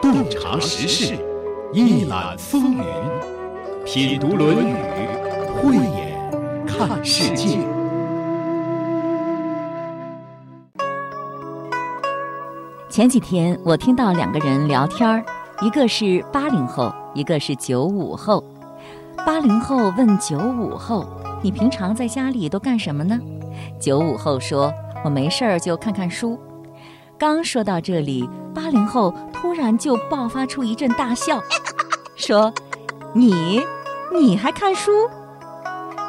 洞察时事，一览风云，品读《论语》，慧眼看世界。前几天我听到两个人聊天儿，一个是八零后，一个是九五后。八零后问九五后：“你平常在家里都干什么呢？”九五后说：“我没事儿就看看书。”刚说到这里，八零后突然就爆发出一阵大笑，说：“你，你还看书？”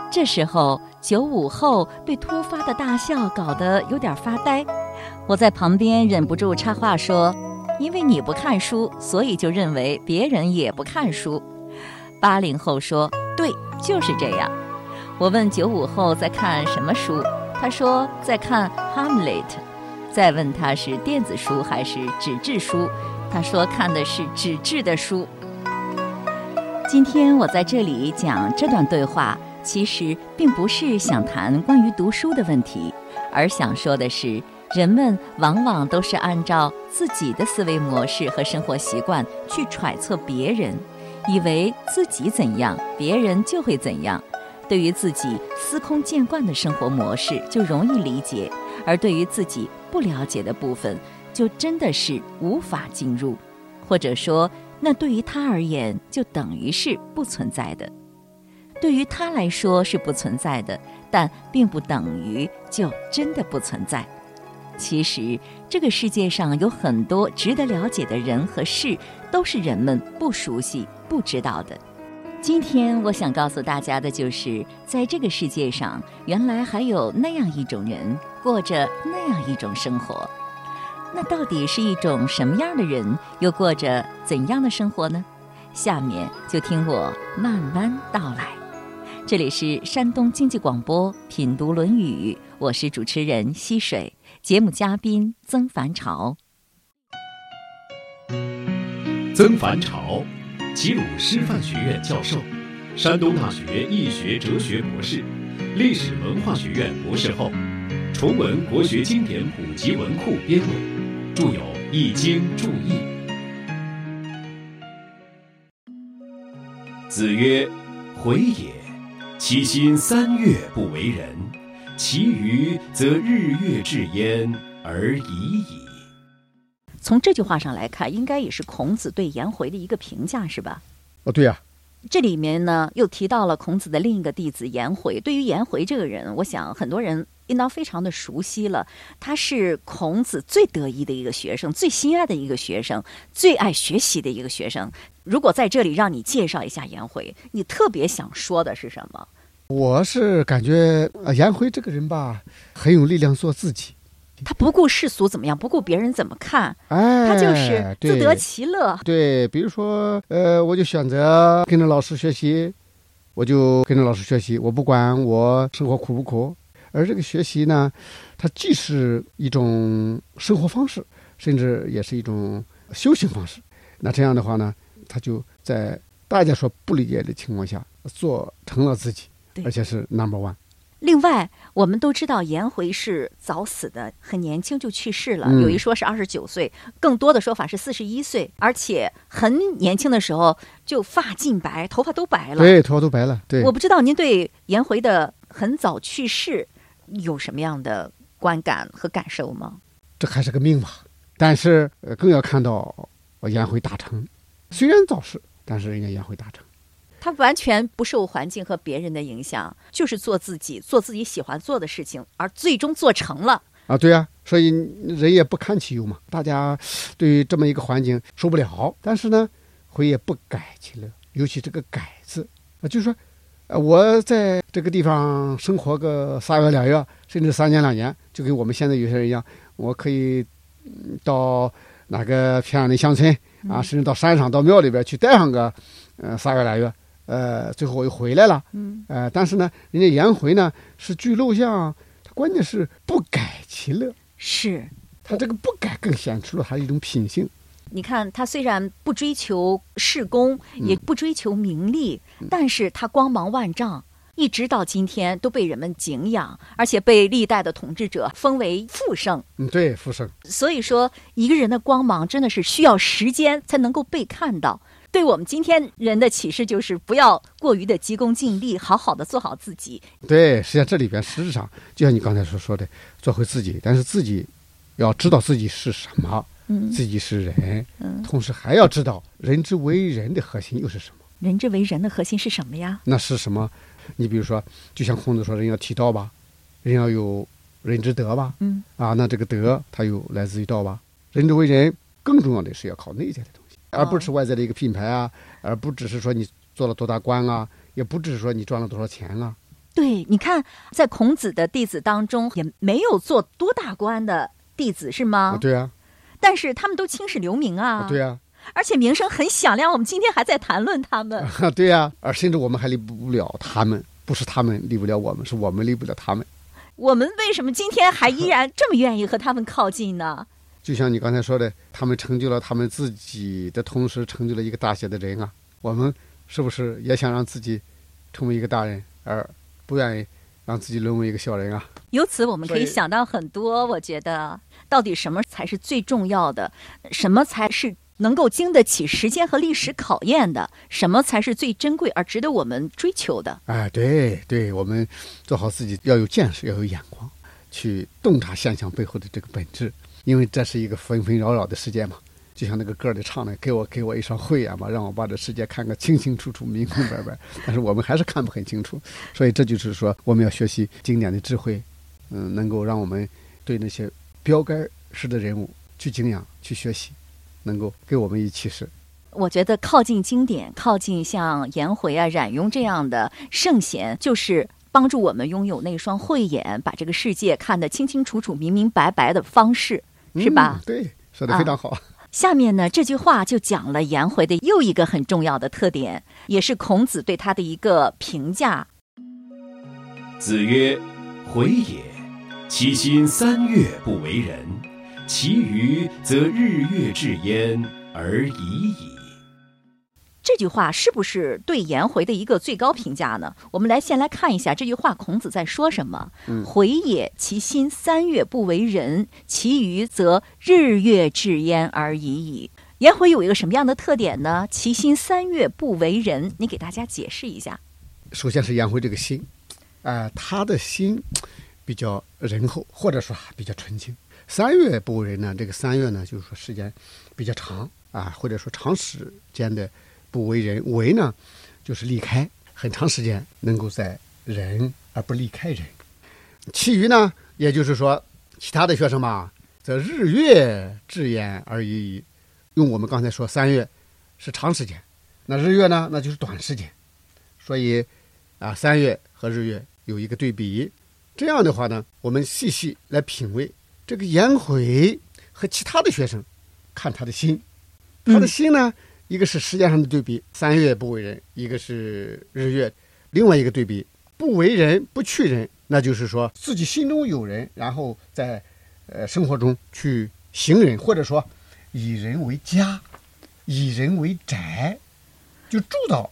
这时候，九五后被突发的大笑搞得有点发呆。我在旁边忍不住插话说：“因为你不看书，所以就认为别人也不看书。”八零后说：“对，就是这样。”我问九五后在看什么书，他说在看《Hamlet》。再问他是电子书还是纸质书，他说看的是纸质的书。今天我在这里讲这段对话，其实并不是想谈关于读书的问题，而想说的是，人们往往都是按照自己的思维模式和生活习惯去揣测别人，以为自己怎样，别人就会怎样。对于自己司空见惯的生活模式，就容易理解；而对于自己不了解的部分，就真的是无法进入，或者说，那对于他而言，就等于是不存在的。对于他来说是不存在的，但并不等于就真的不存在。其实，这个世界上有很多值得了解的人和事，都是人们不熟悉、不知道的。今天我想告诉大家的就是，在这个世界上，原来还有那样一种人，过着那样一种生活。那到底是一种什么样的人，又过着怎样的生活呢？下面就听我慢慢道来。这里是山东经济广播品读《论语》，我是主持人溪水，节目嘉宾曾凡朝。曾凡朝。齐鲁师范学院教授，山东大学易学哲学博士，历史文化学院博士后，崇文国学经典普及文库编委，著有《易经注译》。子曰：“回也，其心三月不为人，其余则日月至焉而已矣。”从这句话上来看，应该也是孔子对颜回的一个评价，是吧？哦，对呀。这里面呢，又提到了孔子的另一个弟子颜回。对于颜回这个人，我想很多人应当非常的熟悉了。他是孔子最得意的一个学生，最心爱的一个学生，最爱学习的一个学生。如果在这里让你介绍一下颜回，你特别想说的是什么？我是感觉啊，颜回这个人吧，很有力量，做自己。他不顾世俗怎么样，不顾别人怎么看，哎，他就是自得其乐。对，比如说，呃，我就选择跟着老师学习，我就跟着老师学习，我不管我生活苦不苦。而这个学习呢，它既是一种生活方式，甚至也是一种修行方式。那这样的话呢，他就在大家说不理解的情况下，做成了自己，而且是 number one。另外，我们都知道颜回是早死的，很年轻就去世了。有一说是二十九岁，更多的说法是四十一岁，而且很年轻的时候就发尽白，头发都白了。对，头发都白了。对，我不知道您对颜回的很早去世有什么样的观感和感受吗？这还是个命吧，但是更要看到颜回大成，虽然早逝，但是人家颜回大成。他完全不受环境和别人的影响，就是做自己，做自己喜欢做的事情，而最终做成了啊！对呀，所以人也不堪其忧嘛。大家对于这么一个环境受不了，但是呢，回也不改其乐。尤其这个“改”字啊，就是说，呃，我在这个地方生活个仨月两月，甚至三年两年，就跟我们现在有些人一样，我可以到哪个偏远的乡村啊，甚至到山上、到庙里边去待上个呃仨月俩月。呃，最后我又回来了。嗯，呃，但是呢，人家颜回呢是据陋巷，他关键是不改其乐。是，他这个不改更显出了他一种品性。你看，他虽然不追求事功，也不追求名利，但是他光芒万丈，一直到今天都被人们敬仰，而且被历代的统治者封为复圣。嗯，对，复圣。所以说，一个人的光芒真的是需要时间才能够被看到。对我们今天人的启示就是，不要过于的急功近利，好好的做好自己。对，实际上这里边实质上就像你刚才所说的，做回自己，但是自己要知道自己是什么，嗯自己是人，嗯，同时还要知道人之为人的核心又是什么。人之为人的核心是什么呀？那是什么？你比如说，就像孔子说，人要提道吧，人要有人之德吧，嗯啊，那这个德它又来自于道吧。人之为人，更重要的是要靠内在的东西，而不是外在的一个品牌啊，而不只是说你做了多大官啊，也不只是说你赚了多少钱啊。对，你看，在孔子的弟子当中，也没有做多大官的弟子，是吗？啊，对啊，但是他们都青史留名啊，啊对啊，而且名声很响亮。我们今天还在谈论他们。啊，对啊、而甚至我们还离不了他们，不是他们离不了我们，是我们离不了他们。我们为什么今天还依然这么愿意和他们靠近呢？就像你刚才说的，他们成就了他们自己的同时，成就了一个大写的人啊。我们是不是也想让自己成为一个大人，而不愿意让自己沦为一个小人啊？由此我们可以想到很多。我觉得，到底什么才是最重要的？什么才是能够经得起时间和历史考验的？什么才是最珍贵而值得我们追求的？哎，对对，我们做好自己要有见识，要有眼光，去洞察现象背后的这个本质，因为这是一个纷纷扰扰的世界嘛。就像那个歌里唱的：“给我给我一双慧眼吧，让我把这世界看个清清楚楚、明明白白。”但是我们还是看不很清楚，所以这就是说，我们要学习经典的智慧，嗯，能够让我们对那些标杆式的人物去敬仰、去学习，能够给我们以启示。我觉得靠近经典，靠近像颜回啊、冉雍这样的圣贤，就是帮助我们拥有那双慧眼，把这个世界看得清清楚楚、明明白白的方式，是吧？嗯、对，说的非常好。下面呢，这句话就讲了颜回的又一个很重要的特点，也是孔子对他的一个评价。子曰：“回也，其心三月不为人，其余则日月至焉而已矣。”这句话是不是对颜回的一个最高评价呢？我们来先来看一下这句话，孔子在说什么？嗯回也，其心三月不为人，其余则日月至焉而已矣。颜回有一个什么样的特点呢？其心三月不为人，你给大家解释一下。首先是颜回这个心，啊、他的心比较仁厚，或者说比较纯净。三月不为人呢，这个三月呢，就是说时间比较长啊，或者说长时间的不为人。为呢，就是离开，很长时间能够在人而不离开人。其余呢，也就是说，其他的学生吧，则日月至焉而已矣。用我们刚才说，三月是长时间，那日月呢，那就是短时间。所以啊，三月和日月有一个对比。这样的话呢，我们细细来品味这个颜回和其他的学生，看他的心，他的心呢，一个是时间上的对比，三月不为人；一个是日月，另外一个对比，不为人不去人，那就是说自己心中有人，然后在呃生活中去行人，或者说以人为家，以人为宅，就住到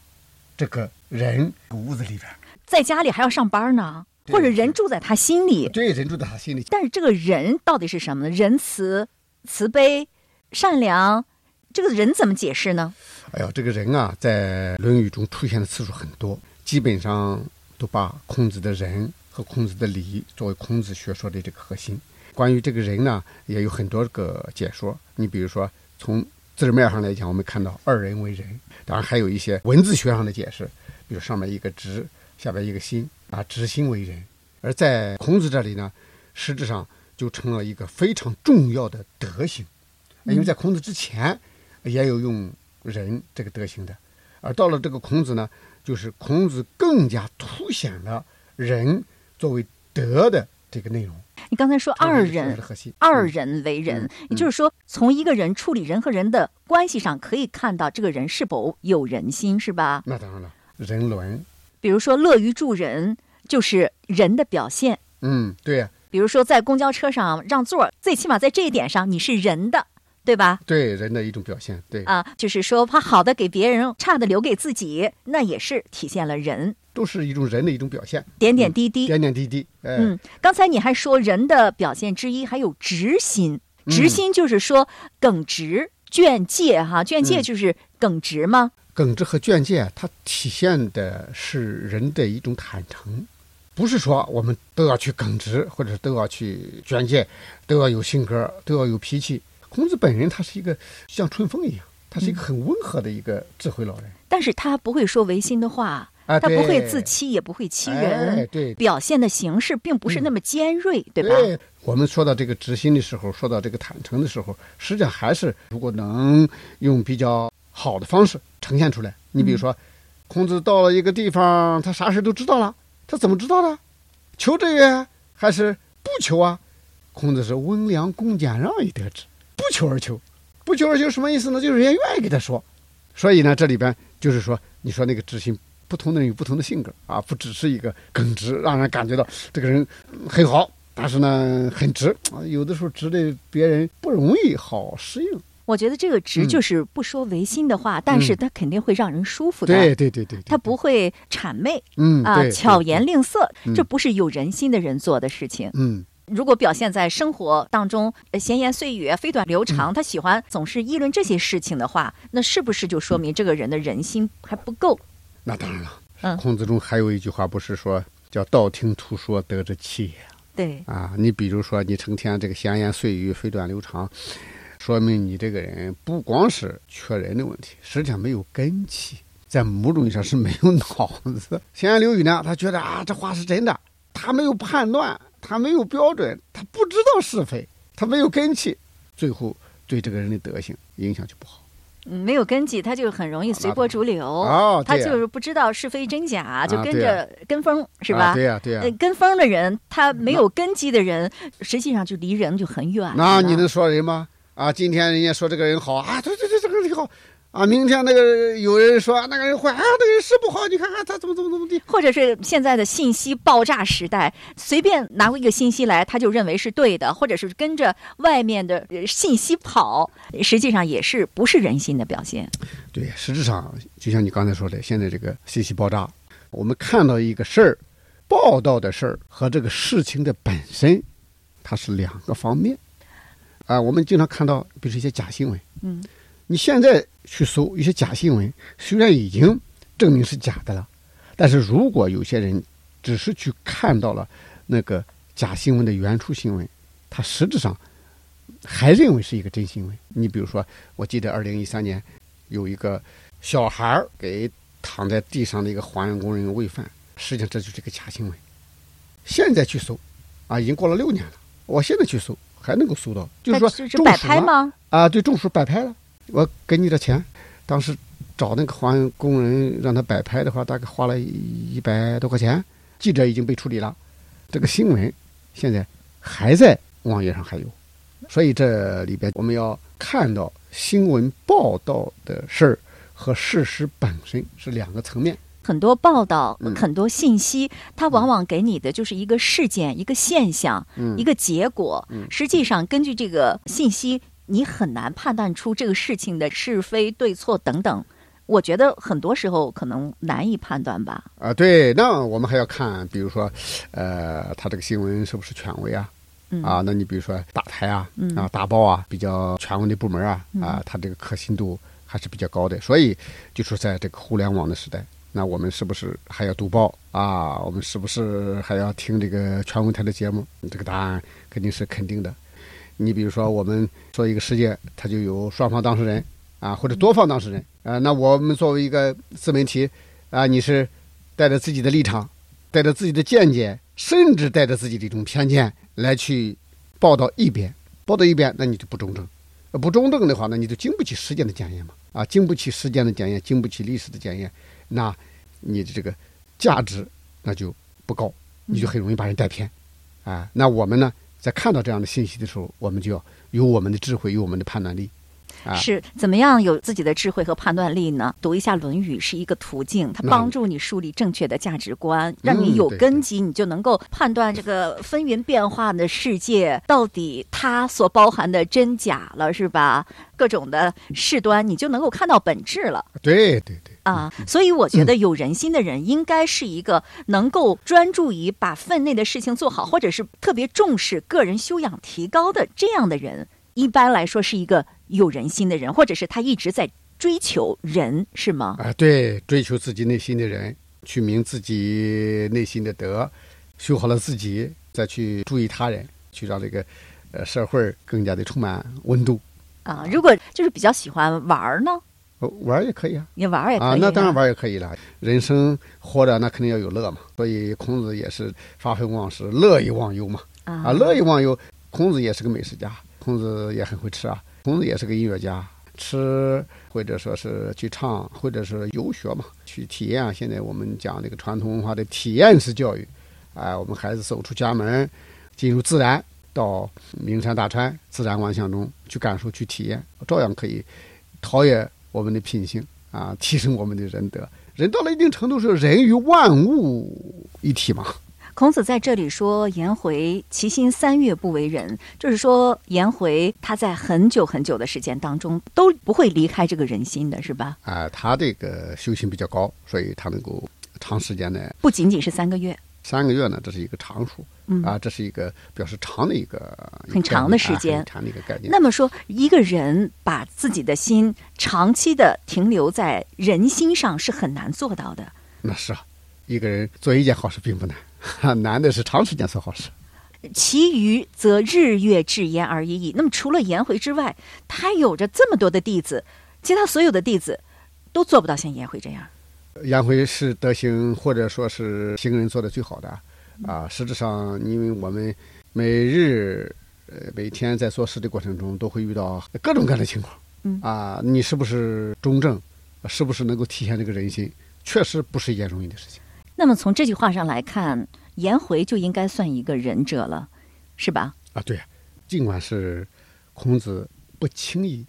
这个人屋子里边。在家里还要上班呢，或者人住在他心里，对，人住在他心里。但是这个人到底是什么呢？仁慈、慈悲、善良，这个人怎么解释呢？哎呦，这个人啊，在《论语》中出现的次数很多，基本上都把孔子的仁和孔子的礼作为孔子学说的这个核心。关于这个人呢，也有很多个解说。你比如说，从字面上来讲，我们看到二人为人，当然还有一些文字学上的解释，比如上面一个直，下边一个心，啊，直心为人。而在孔子这里呢，实质上就成了一个非常重要的德行，因为在孔子之前也有用人这个德行的，而到了这个孔子呢，就是孔子更加凸显了人作为德的这个内容。你刚才说二人二嗯。人为人，嗯。也就是说，从一个人处理人和人的关系上，可以看到这个人是否有人心，是吧？那当然了，人伦，比如说乐于助人，就是人的表现。嗯，对呀、比如说在公交车上让座，最起码在这一点上你是人的，对吧？对人的一种表现，对，啊，就是说把好的给别人，差的留给自己，那也是体现了人。都是一种人的一种表现，点点滴滴。点点滴滴。哎，嗯，刚才你还说人的表现之一还有直心，嗯直心就是说耿直、倦戒哈，倦戒嗯就是耿直吗？耿直和倦戒，它体现的是人的一种坦诚，不是说我们都要去耿直，或者都要去卷戒，都要有性格，都要有脾气。孔子本人他是一个像春风一样，他是一个很温和的一个智慧老人。但是他不会说违心的话，啊，他不会自欺，也不会欺哎人，对表现的形式并不是那么尖锐，对吧？对，我们说到这个直心的时候，说到这个坦诚的时候，实际上还是如果能用比较好的方式呈现出来。你比如说，孔子到了一个地方，他啥事都知道了，他怎么知道的？求这个还是不求啊？孔子是温良恭俭让以得之，不求而求，不求而求什么意思呢？就是人家愿意给他说。所以呢，这里边就是说，你说那个知心，不同的人有不同的性格啊，不只是一个耿直，让人感觉到这个人嗯很好，但是呢很直啊，有的时候直的别人不容易好适应。我觉得这个直嗯就是不说违心的话，但是他肯定会让人舒服的。对对对对，对他不会谄媚啊，嗯啊巧言令色，嗯这不是有人心的人做的事情。嗯如果表现在生活当中，呃闲言碎语、飞短流嗯长，他喜欢总是议论这些事情的话，那是不是就说明这个人的人心还不够？那当然了。嗯孔子中还有一句话，不是说叫道听途说得之气也对，啊？你比如说，你成天这个闲言碎语、飞短流长，说明你这个人不光是缺人的问题，实际上没有根气，在某种意义上是没有脑子。闲言流语呢，他觉得啊，这话是真的，他没有判断，他没有标准，他不知道是非，他没有根基，最后对这个人的德行影响就不好。嗯没有根基，他就很容易随波逐流。哦他就是不知道是非真假，就跟着跟风，是吧？啊对呀、对呀、呃跟风的人，他没有根基的人，实际上就离人就很远。那你能说人吗？啊，今天人家说这个人好啊，对对对，这个人好啊，明天那个有人说那个人坏啊，那个人是不好，你看看他怎么怎么怎么地。或者是现在的信息爆炸时代，随便拿过一个信息来，他就认为是对的，或者是跟着外面的呃信息跑，实际上也是不是人心的表现。对，实质上就像你刚才说的，现在这个信息爆炸，我们看到一个事儿，报道的事儿和这个事情的本身，它是两个方面。啊，我们经常看到，比如说一些假新闻，嗯，你现在去搜一些假新闻，虽然已经证明是假的了，但是如果有些人只是去看到了那个假新闻的原初新闻，他实质上还认为是一个真新闻。你比如说，我记得二零一三年有一个小孩儿给躺在地上的一个环卫工人喂饭，实际上这就是一个假新闻。现在去搜，啊，已经过了六年了，我现在去搜还能够搜到，就是说摆中暑吗？啊，对，中暑摆拍了，我给你的钱，当时找那个环卫工人让他摆拍的话，大概花了一百多块钱。记者已经被处理了，这个新闻现在还在网页上还有，所以这里边我们要看到新闻报道的事儿和事实本身是两个层面。很多报道、嗯。很多信息，它往往给你的就是一个事件、一个现象、嗯。一个结果。嗯。实际上，根据这个信息，你很难判断出这个事情的是非对错等等。我觉得很多时候可能难以判断吧。啊，对，那我们还要看，比如说，呃，他这个新闻是不是权威啊？嗯啊，那你比如说大台啊，嗯啊大报啊，比较权威的部门啊，啊，它这个可信度还是比较高的。所以，就说在这个互联网的时代，那我们是不是还要读报啊？我们是不是还要听这个权威台的节目？这个答案肯定是肯定的。你比如说，我们说一个事件，它就有双方当事人啊，或者多方当事人啊。那我们作为一个自媒体啊，你是带着自己的立场，带着自己的见解，甚至带着自己的一种偏见来去报道一边，报道一边，那你就不中正。呃不中正的话，那你就经不起时间的检验嘛。啊，经不起时间的检验，经不起历史的检验，那你的这个价值那就不高，你就很容易把人带偏。啊，那我们呢，在看到这样的信息的时候，我们就要有我们的智慧，有我们的判断力。啊是怎么样有自己的智慧和判断力呢？读一下《论语》是一个途径，它帮助你树立正确的价值观，让你有根基，你就能够判断这个纷纭变化的世界到底它所包含的真假了，是吧？各种的事端，你就能够看到本质了。对对对，啊，所以我觉得有人心的人应该是一个能够专注于把分内的事情做好，或者是特别重视个人修养提高的这样的人。一般来说是一个有人心的人，或者是他一直在追求人，是吗？啊，对，追求自己内心的人，去明自己内心的德，修好了自己，再去注意他人，去让这个呃社会更加的充满温度。啊，如果就是比较喜欢玩儿呢？玩也可以啊，你玩也可以啊，那当然玩也可以了。人生活着，那肯定要有乐嘛。所以孔子也是发愤忘食，乐以忘忧嘛。啊，乐以忘忧。孔子也是个美食家，孔子也很会吃啊。孔子也是个音乐家，吃或者说是去唱，或者是游学嘛，去体验啊。现在我们讲这个传统文化的体验式教育，哎，我们孩子走出家门，进入自然，到名山大川、自然万象中去感受、去体验，照样可以陶冶。我们的品性啊，提升我们的仁德。人到了一定程度，是人与万物一体嘛。孔子在这里说：“颜回其心三月不为人，就是说颜回他在很久很久的时间当中都不会离开这个人心的，是吧？”啊，他这个修行比较高，所以他能够长时间的，不仅仅是三个月。三个月呢，这是一个常数，啊，这是一个表示长的一个很长的时间，长的一个概念。那么说，一个人把自己的心长期的停留在人心上是很难做到的。那是啊，一个人做一件好事并不难，难的是长时间做好事。其余则日月至焉而已矣。那么除了颜回之外，他有着这么多的弟子，其他所有的弟子都做不到像颜回这样。颜回是德行或者说是行人做的最好的，啊，实质上，因为我们每日呃每天在做事的过程中，都会遇到各种各样的情况，嗯，啊，你是不是中正，是不是能够体现这个人心，确实不是一件容易的事情。那么从这句话上来看，颜回就应该算一个仁者了，是吧？啊，对，尽管是孔子不轻易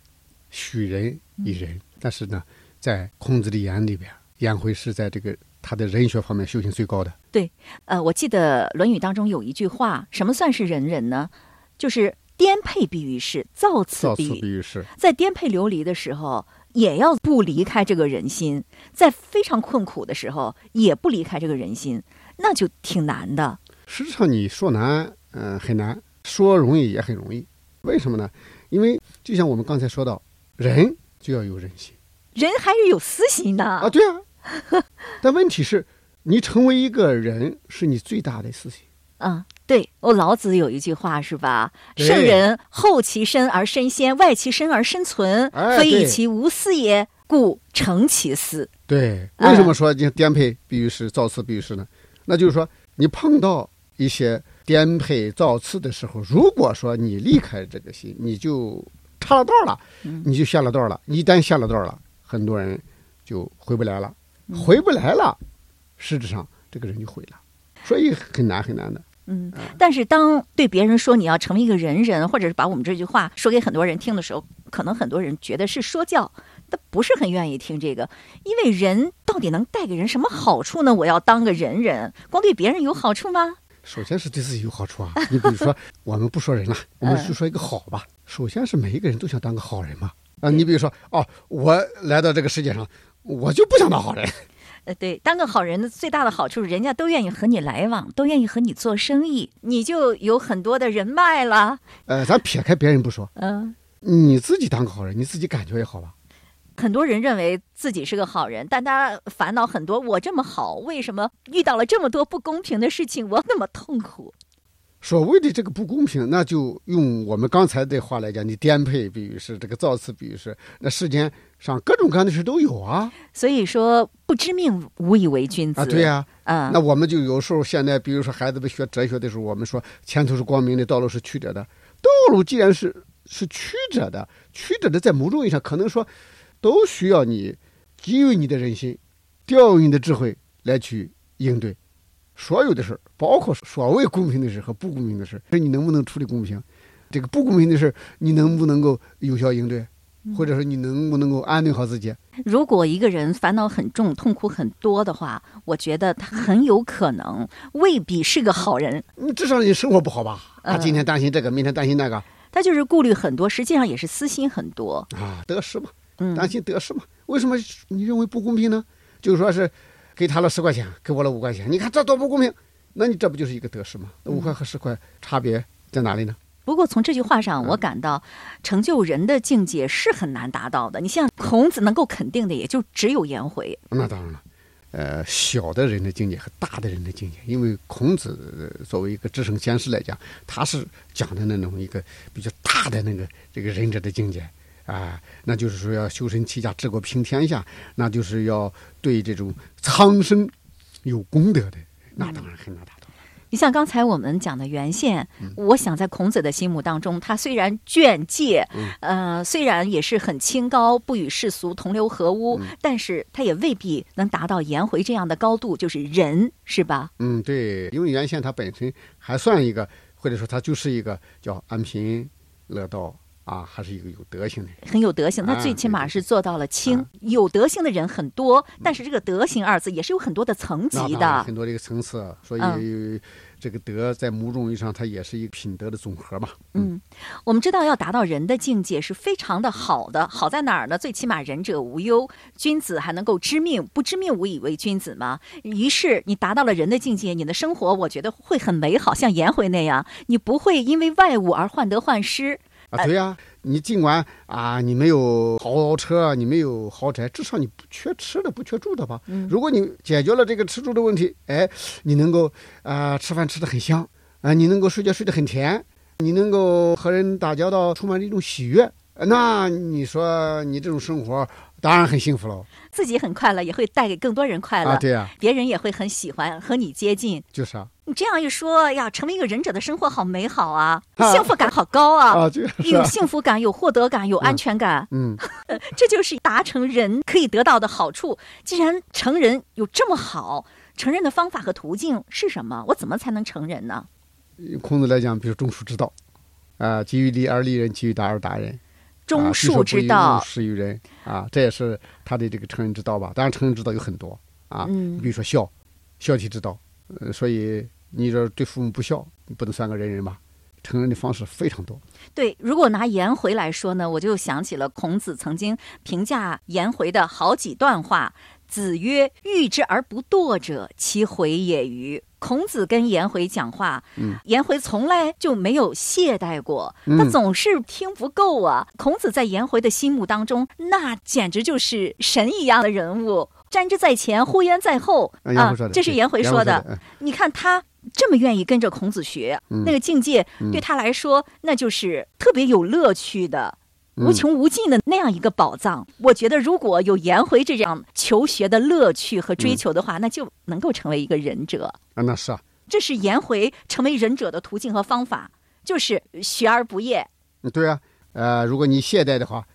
许人以仁，但是呢，在孔子的眼里边。颜回是在这个他的人学方面修行最高的。对，呃，我记得《论语》当中有一句话，什么算是仁人呢？就是颠沛必于世，造次必于世。在颠沛流离的时候，也要不离开这个人心；在非常困苦的时候，也不离开这个人心，那就挺难的。实际上，你说难，嗯，很难；说容易也很容易。为什么呢？因为就像我们刚才说到，人就要有人心，人还是有私心的啊。对啊。但问题是，你成为一个人是你最大的事情。嗯，对，我老子有一句话是吧？圣人后其身而身先，外其身而身存，非以其无私也，故成其私。对，为什么说你颠沛必于是，造次必于是呢？那就是说，你碰到一些颠沛造次的时候，如果说你离开这个心，你就岔了道了，你就下了道了。一旦下了道了，很多人就回不来了。回不来了，实质上这个人就毁了，所以很难很难的。嗯，但是当对别人说你要成为一个人人，或者是把我们这句话说给很多人听的时候，可能很多人觉得是说教，他不是很愿意听这个，因为人到底能带给人什么好处呢？我要当个人人，光对别人有好处吗？首先是对自己有好处啊。你比如说，我们不说人了，我们就说一个好吧。首先是每一个人都想当个好人嘛。啊，你比如说，哦，我来到这个世界上。我就不想当好人，呃，对，当个好人的最大的好处，人家都愿意和你来往，都愿意和你做生意，你就有很多的人脉了。呃，咱撇开别人不说，嗯，你自己当个好人，你自己感觉也好吧？很多人认为自己是个好人，但他烦恼很多。我这么好，为什么遇到了这么多不公平的事情，我那么痛苦？所谓的这个不公平，那就用我们刚才的话来讲，你颠沛，比喻是这个造次，比喻是那世间上各种各样的事都有啊。所以说，不知命无以为君子啊。对呀，啊，那我们就有时候现在，比如说孩子们学哲学的时候，我们说前途是光明的，道路是曲折的。道路既然是是曲折的，曲折的在某种意义上可能说，都需要你给予你的人心，调用你的智慧来去应对。所有的事儿，包括所谓公平的事和不公平的事，你能不能处理公平？这个不公平的事，你能不能够有效应对？或者说你能不能够安顿好自己？如果一个人烦恼很重、痛苦很多的话，我觉得他很有可能未必是个好人。你至少你生活不好吧？他今天担心这个，明天担心那个，他就是顾虑很多，实际上也是私心很多啊，得失嘛。嗯担心得失嘛。为什么你认为不公平呢？就是说是给他了十块钱，给我了五块钱，你看这多不公平？那你这不就是一个得失吗？那五块和十块差别在哪里呢？不过从这句话上，嗯我感到成就人的境界是很难达到的。你像孔子能够肯定的，也就只有颜回。那当然了，呃，小的人的境界和大的人的境界，因为孔子呃作为一个至圣先师来讲，他是讲的那种一个比较大的那个这个仁者的境界啊，那就是说要修身齐家治国平天下，那就是要对这种苍生有功德的，那当然很难达到。你像刚才我们讲的原宪，嗯。我想在孔子的心目当中，他虽然劝诫，嗯。呃，虽然也是很清高，不与世俗同流合污，嗯。但是他也未必能达到颜回这样的高度，就是仁，是吧？嗯，对，因为原先他本身还算一个，或者说他就是一个叫安贫乐道啊，还是一个有德行的人。很有德行，他啊最起码是做到了清。啊有德行的人很多，但是这个德行二字也是有很多的层级的。很多这个层次，所以嗯这个德在某种意义上，它也是一个品德的总和嘛。嗯，我们知道要达到人的境界是非常的好的，好在哪儿呢？最起码仁者无忧，君子还能够知命，不知命无以为君子嘛。于是你达到了人的境界，你的生活我觉得会很美好，像颜回那样，你不会因为外物而患得患失。啊，对呀、你尽管啊，你没有豪车，你没有豪宅，至少你不缺吃的，不缺住的吧？嗯如果你解决了这个吃住的问题，哎，你能够啊、吃饭吃的很香，啊、你能够睡觉睡得很甜，你能够和人打交道充满着一种喜悦，呃那你说你这种生活当然很幸福喽。自己很快乐，也会带给更多人快乐，啊，对呀、别人也会很喜欢和你接近。就是啊，你这样一说呀，成为一个忍者的生活好美好啊，啊幸福感好高啊，啊，有啊，幸福感，有获得感，有安全感。嗯。这就是达成人可以得到的好处。既然成人有这么好，成人的方法和途径是什么？我怎么才能成人呢？孔子来讲，比如种树之道，啊，基于利而利人，基于达而达人。种啊树之道，施于人啊，这也是他的这个成人之道吧。当然，成人之道有很多啊，嗯比如说孝，孝悌之道。呃，所以你这对父母不孝，你不能算个人人吧？成人的方式非常多。对，如果拿颜回来说呢，我就想起了孔子曾经评价颜回的好几段话。子曰：“欲之而不惰者，其回也与？”孔子跟颜回讲话，嗯颜回从来就没有懈怠过，嗯他总是听不够啊。孔子在颜回的心目当中，那简直就是神一样的人物，瞻之在前，呼焉在后啊这是颜回说的。你看他这么愿意跟着孔子学，嗯那个境界嗯对他来说，那就是特别有乐趣的。嗯无穷无尽的那样一个宝藏，我觉得如果有颜回这样求学的乐趣和追求的话，那就能够成为一个仁者。啊，那是啊，这是颜回成为仁者的途径和方法，就是学而不厌。嗯对啊，呃，如果你懈怠的话，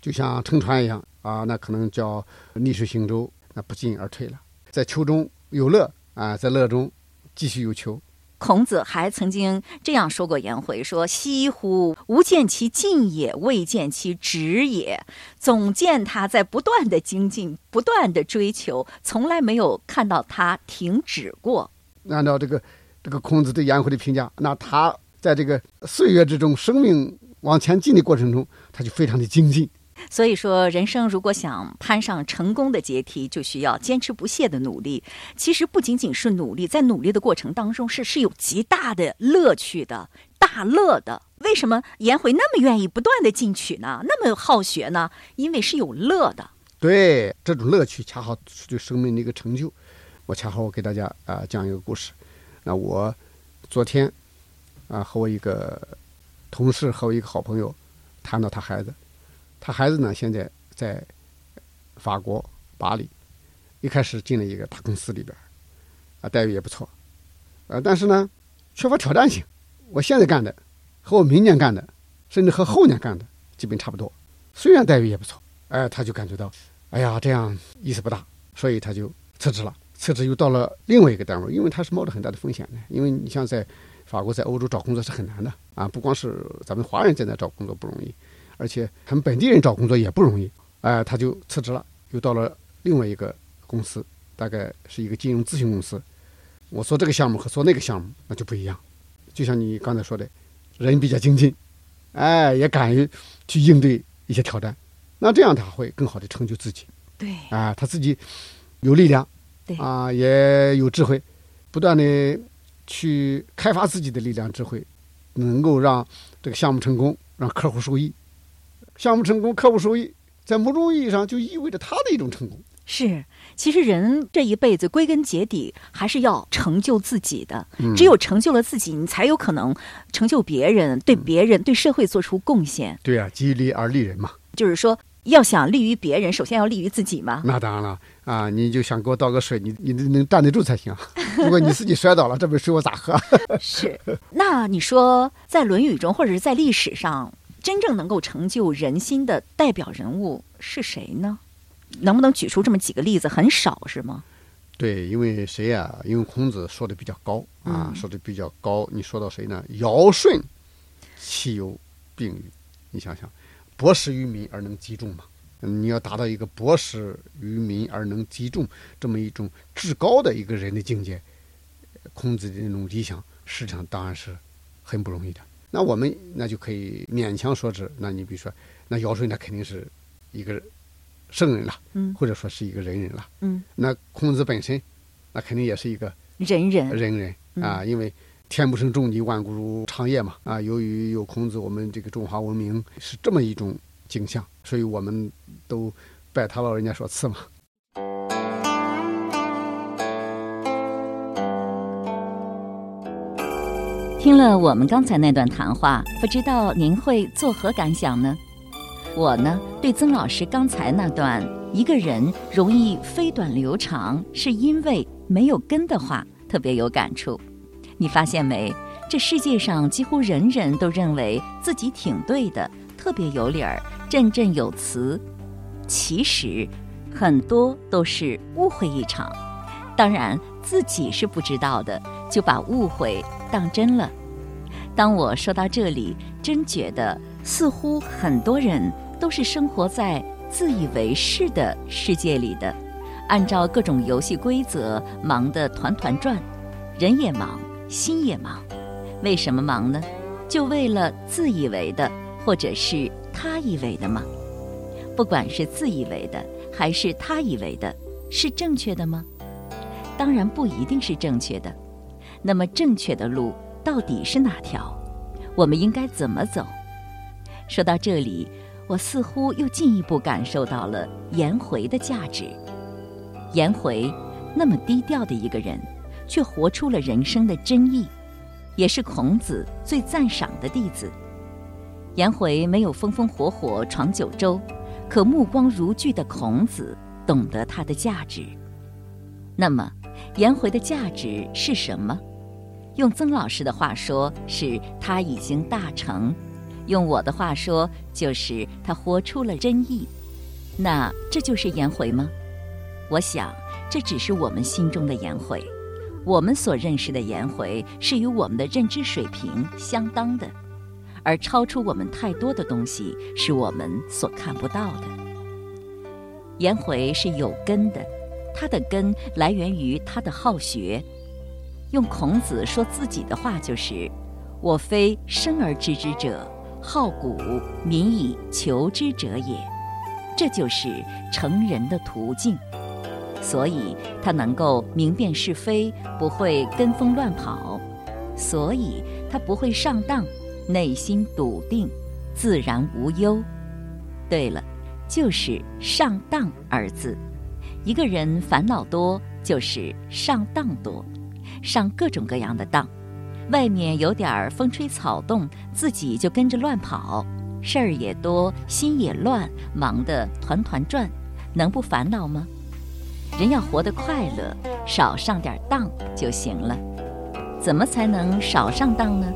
就像乘船一样啊，那可能叫逆水行舟，那不进而退了。在求中有乐啊，在乐中继续有求。孔子还曾经这样说过颜回：“说西乎，吾见其进也，未见其止也。总见他在不断的精进，不断的追求，从来没有看到他停止过。按照这个这个孔子对颜回的评价，那他在这个岁月之中，生命往前进的过程中，他就非常的精进。所以说，人生如果想攀上成功的阶梯，就需要坚持不懈的努力。其实不仅仅是努力，在努力的过程当中是是有极大的乐趣的，大乐的。为什么颜回那么愿意不断的进取呢？那么好学呢？因为是有乐的。对这种乐趣，恰好是对生命的一个成就。我恰好我给大家啊、讲一个故事。那我昨天啊、和我一个同事和我一个好朋友谈到他孩子，他孩子呢现在在法国巴黎，一开始进了一个大公司里边，啊待遇也不错，呃但是呢缺乏挑战性。我现在干的和我明年干的，甚至和后年干的基本差不多，虽然待遇也不错，哎他就感觉到。哎呀，这样意思不大，所以他就辞职了。辞职又到了另外一个单位，因为他是冒着很大的风险的。因为你像在法国、在欧洲找工作是很难的啊，不光是咱们华人在那找工作不容易，而且他们本地人找工作也不容易。哎、他就辞职了，又到了另外一个公司，大概是一个金融咨询公司。我做这个项目和做那个项目那就不一样，就像你刚才说的，人比较精进，哎，也敢于去应对一些挑战。那这样他会更好的成就自己对，啊，他自己有力量，对啊，也有智慧，不断的去开发自己的力量智慧，能够让这个项目成功，让客户受益。项目成功，客户收益，在某种意义上就意味着他的一种成功。是。其实人这一辈子归根结底还是要成就自己的，嗯只有成就了自己，你才有可能成就别人，对别人、对社会做出贡献。对啊，激励而立人嘛。就是说，要想利于别人，首先要利于自己嘛。那当然了啊，你就想给我倒个水，你你能站得住才行啊。如果你自己摔倒了，这杯水我咋喝？是。那你说，在《论语》中，或者是在历史上，真正能够成就人心的代表人物是谁呢？能不能举出这么几个例子？很少是吗？对，因为谁呀、因为孔子说的比较高啊，嗯说的比较高。你说到谁呢？尧舜，其有并与？你想想，博识于民而能击众嘛。嗯你要达到一个博识于民而能击众这么一种至高的一个人的境界，孔子的那种理想，实际上当然是很不容易的。那我们那就可以勉强说之。那你比如说，那尧舜那肯定是一个圣人了，嗯或者说是一个仁人了。嗯，那孔子本身，那肯定也是一个仁人仁人啊，因为天不生仲尼，万古如长夜嘛啊。由于有孔子，我们这个中华文明是这么一种景象，所以我们都拜他老人家所赐嘛。听了我们刚才那段谈话，不知道您会作何感想呢？我呢，对曾老师刚才那段“一个人容易飞短流长，是因为没有根”的话特别有感触。你发现没？这世界上几乎人人都认为自己挺对的，特别有理儿，振振有词。其实，很多都是误会一场。当然，自己是不知道的，就把误会当真了。当我说到这里，真觉得似乎很多人都是生活在自以为是的世界里的，按照各种游戏规则忙得团团转，人也忙，心也忙。为什么忙呢？就为了自以为的，或者是他以为的吗？不管是自以为的还是他以为的，是正确的吗？当然不一定是正确的。那么正确的路到底是哪条？我们应该怎么走？说到这里，我似乎又进一步感受到了颜回的价值。颜回那么低调的一个人，却活出了人生的真意，也是孔子最赞赏的弟子。颜回没有风风火火闯九州，可目光如炬的孔子懂得他的价值。那么，颜回的价值是什么？用曾老师的话说，是他已经大成；用我的话说，就是他活出了真意。那这就是颜回吗？我想，这只是我们心中的颜回。我们所认识的颜回，是与我们的认知水平相当的，而超出我们太多的东西，是我们所看不到的。颜回是有根的，他的根来源于他的好学。用孔子说自己的话就是：“我非生而知之者，好古民以求之者也。”这就是成人的途径。所以他能够明辨是非，不会跟风乱跑，所以他不会上当，内心笃定，自然无忧。对了，就是“上当”二字。一个人烦恼多，就是上当多。上各种各样的当，外面有点儿风吹草动，自己就跟着乱跑，事儿也多，心也乱，忙得团团转，能不烦恼吗？人要活得快乐，少上点当就行了。怎么才能少上当呢？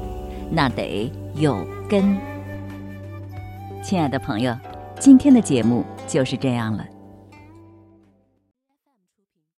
那得有根。亲爱的朋友，今天的节目就是这样了。